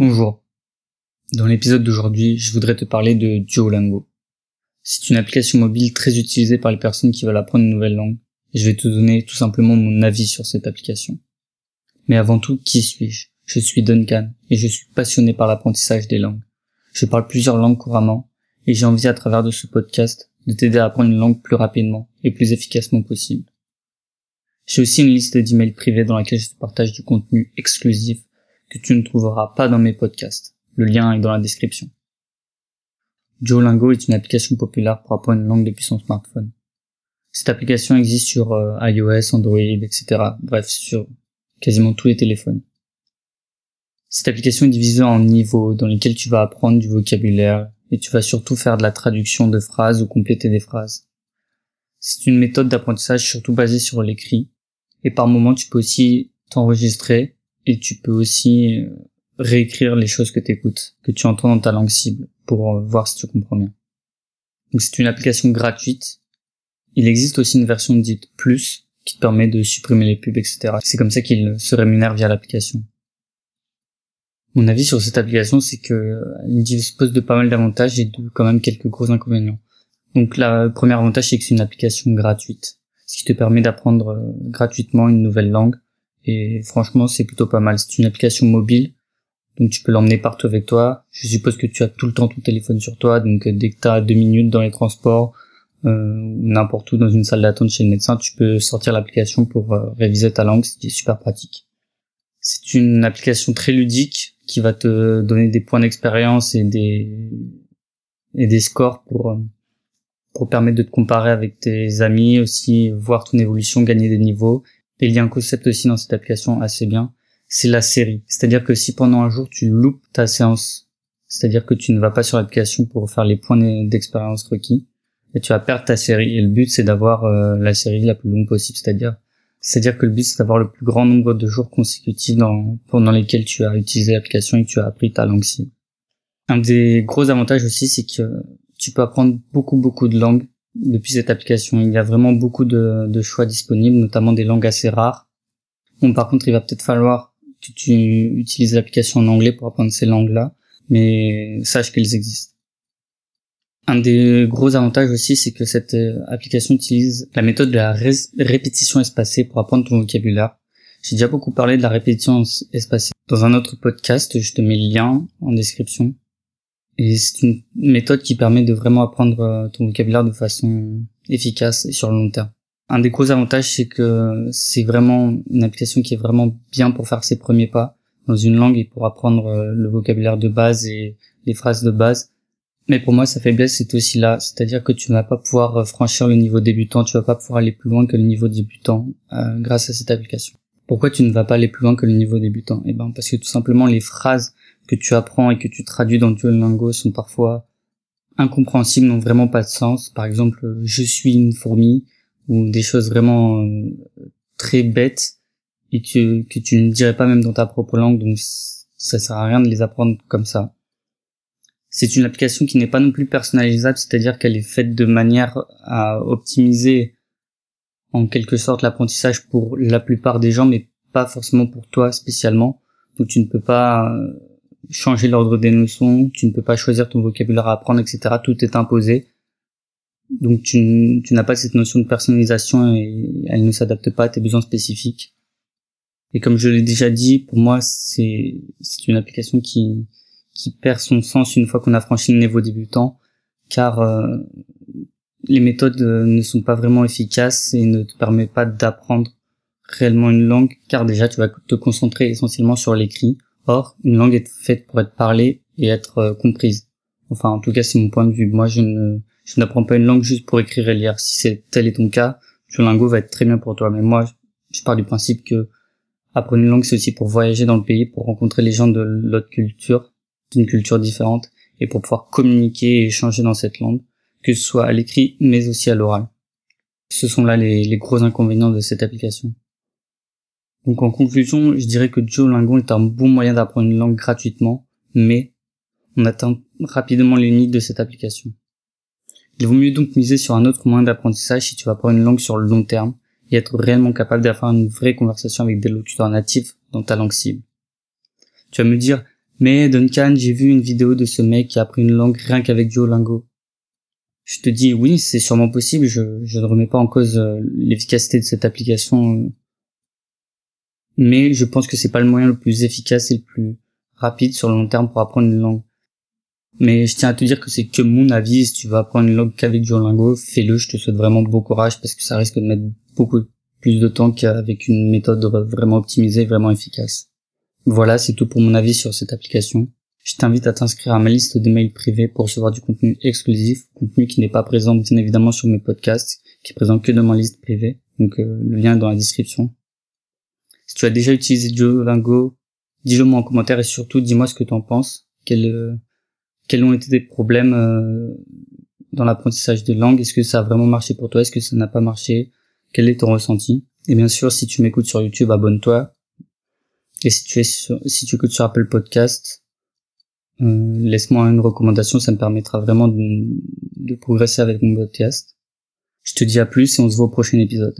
Bonjour. Dans l'épisode d'aujourd'hui, je voudrais te parler de Duolingo. C'est une application mobile très utilisée par les personnes qui veulent apprendre une nouvelle langue. Et je vais te donner tout simplement mon avis sur cette application. Mais avant tout, qui suis-je? Je suis Duncan et je suis passionné par l'apprentissage des langues. Je parle plusieurs langues couramment et j'ai envie à travers de ce podcast de t'aider à apprendre une langue plus rapidement et plus efficacement possible. J'ai aussi une liste d'emails privés dans laquelle je te partage du contenu exclusif que tu ne trouveras pas dans mes podcasts. Le lien est dans la description. Duolingo est une application populaire pour apprendre une langue depuis son smartphone. Cette application existe sur euh, iOS, Android, etc. Bref, sur quasiment tous les téléphones. Cette application est divisée en niveaux dans lesquels tu vas apprendre du vocabulaire et tu vas surtout faire de la traduction de phrases ou compléter des phrases. C'est une méthode d'apprentissage surtout basée sur l'écrit et par moment tu peux aussi t'enregistrer et tu peux aussi euh, réécrire les choses que tu écoutes, que tu entends dans ta langue cible pour euh, voir si tu comprends bien. Donc c'est une application gratuite. Il existe aussi une version dite plus qui te permet de supprimer les pubs, etc. C'est comme ça qu'il se rémunère via l'application. Mon avis sur cette application, c'est que euh, elle dispose de pas mal d'avantages et de quand même quelques gros inconvénients. Donc le premier avantage, c'est que c'est une application gratuite, ce qui te permet d'apprendre gratuitement une nouvelle langue et franchement, c'est plutôt pas mal. C'est une application mobile, donc tu peux l'emmener partout avec toi. Je suppose que tu as tout le temps ton téléphone sur toi, donc euh, dès que tu as deux minutes dans les transports, euh, n'importe où dans une salle d'attente chez le médecin, tu peux sortir l'application pour euh, réviser ta langue, ce qui est super pratique. C'est une application très ludique qui va te donner des points d'expérience et des et des scores pour pour permettre de te comparer avec tes amis aussi, voir ton évolution, gagner des niveaux et il y a un concept aussi dans cette application assez bien, c'est la série. C'est-à-dire que si pendant un jour tu loupes ta séance, c'est-à-dire que tu ne vas pas sur l'application pour faire les points d'expérience requis, tu vas perdre ta série. Et le but c'est d'avoir euh, la série la plus longue possible, c'est-à-dire c'est-à-dire que le but c'est d'avoir le plus grand nombre de jours consécutifs dans, pendant lesquels tu as utilisé l'application et que tu as appris ta langue cible. Un des gros avantages aussi c'est que tu peux apprendre beaucoup beaucoup de langues depuis cette application. Il y a vraiment beaucoup de, choix disponibles, notamment des langues assez rares. Bon, par contre, il va peut-être falloir que tu utilises l'application en anglais pour apprendre ces langues-là, mais sache qu'elles existent. Un des gros avantages aussi, c'est que cette euh, application utilise la méthode de la répétition espacée pour apprendre ton vocabulaire. J'ai déjà beaucoup parlé de la répétition espacée dans un autre podcast, je te mets le lien en description. Et c'est une méthode qui permet de vraiment apprendre euh, ton vocabulaire de façon efficace et sur le long terme. Un des gros avantages, c'est que c'est vraiment une application qui est vraiment bien pour faire ses premiers pas dans une langue et pour apprendre euh, le vocabulaire de base et les phrases de base. Mais pour moi, sa faiblesse, c'est aussi là. C'est-à-dire que tu ne vas pas pouvoir euh, franchir le niveau débutant, tu vas pas pouvoir aller plus loin que le niveau débutant grâce à cette application. Pourquoi tu ne vas pas aller plus loin que le niveau débutant? Eh ben, parce que tout simplement, les phrases que tu apprends et que tu traduis dans Duolingo sont parfois incompréhensibles, n'ont vraiment pas de sens. Par exemple, je suis une fourmi ou des choses vraiment euh, très bêtes et que, que tu ne dirais pas même dans ta propre langue, donc ça sert à rien de les apprendre comme ça. C'est une application qui n'est pas non plus personnalisable, c'est-à-dire qu'elle est faite de manière à optimiser en quelque sorte l'apprentissage pour la plupart des gens, mais pas forcément pour toi spécialement. Donc tu ne peux pas euh, changer l'ordre des notions, tu ne peux pas choisir ton vocabulaire à apprendre, etc. Tout est imposé. Donc tu, n'as pas cette notion de personnalisation et elle ne s'adapte pas à tes besoins spécifiques. Et comme je l'ai déjà dit, pour moi, c'est, une application qui, qui perd son sens une fois qu'on a franchi le niveau débutant, car euh, les méthodes euh, ne sont pas vraiment efficaces et ne te permettent pas d'apprendre réellement une langue, car déjà tu vas te concentrer essentiellement sur l'écrit, Or, une langue est faite pour être parlée et être euh, comprise. Enfin, en tout cas, c'est mon point de vue. Moi, je ne, je n'apprends pas une langue juste pour écrire et lire. Si c'est tel est ton cas, Duolingo va être très bien pour toi. Mais moi, je pars du principe que apprendre une langue, c'est aussi pour voyager dans le pays, pour rencontrer les gens de l'autre culture, d'une culture différente, et pour pouvoir communiquer et échanger dans cette langue, que ce soit à l'écrit, mais aussi à l'oral. Ce sont là les, les gros inconvénients de cette application. Donc en conclusion, je dirais que Duolingo est un bon moyen d'apprendre une langue gratuitement, mais on atteint rapidement les limites de cette application. Il vaut mieux donc miser sur un autre moyen d'apprentissage si tu vas apprendre une langue sur le long terme et être réellement capable d'avoir une vraie conversation avec des locuteurs natifs dans ta langue cible. Tu vas me dire, Mais Duncan, j'ai vu une vidéo de ce mec qui a appris une langue rien qu'avec Duolingo. Je te dis oui, c'est sûrement possible, je, ne remets pas en cause euh, l'efficacité de cette application. Mais je pense que c'est pas le moyen le plus efficace et le plus rapide sur le long terme pour apprendre une langue. Mais je tiens à te dire que c'est que mon avis, si tu vas apprendre une langue qu'avec Duolingo, fais-le, je te souhaite vraiment bon courage parce que ça risque de mettre beaucoup plus de temps qu'avec une méthode vraiment optimisée, vraiment efficace. Voilà, c'est tout pour mon avis sur cette application. Je t'invite à t'inscrire à ma liste de mails privés pour recevoir du contenu exclusif, contenu qui n'est pas présent bien évidemment sur mes podcasts, qui est présent que dans ma liste privée. Donc euh, le lien est dans la description. Si tu as déjà utilisé Duolingo, dis-le moi en commentaire et surtout dis-moi ce que tu en penses. Quels, euh, quels ont été tes problèmes euh, dans l'apprentissage des langues? Est-ce que ça a vraiment marché pour toi? Est-ce que ça n'a pas marché? Quel est ton ressenti? Et bien sûr, si tu m'écoutes sur YouTube, abonne-toi. Et si tu es si tu écoutes sur Apple Podcast, euh, laisse-moi une recommandation, ça me permettra vraiment de, de progresser avec mon podcast. Je te dis à plus et on se voit au prochain épisode.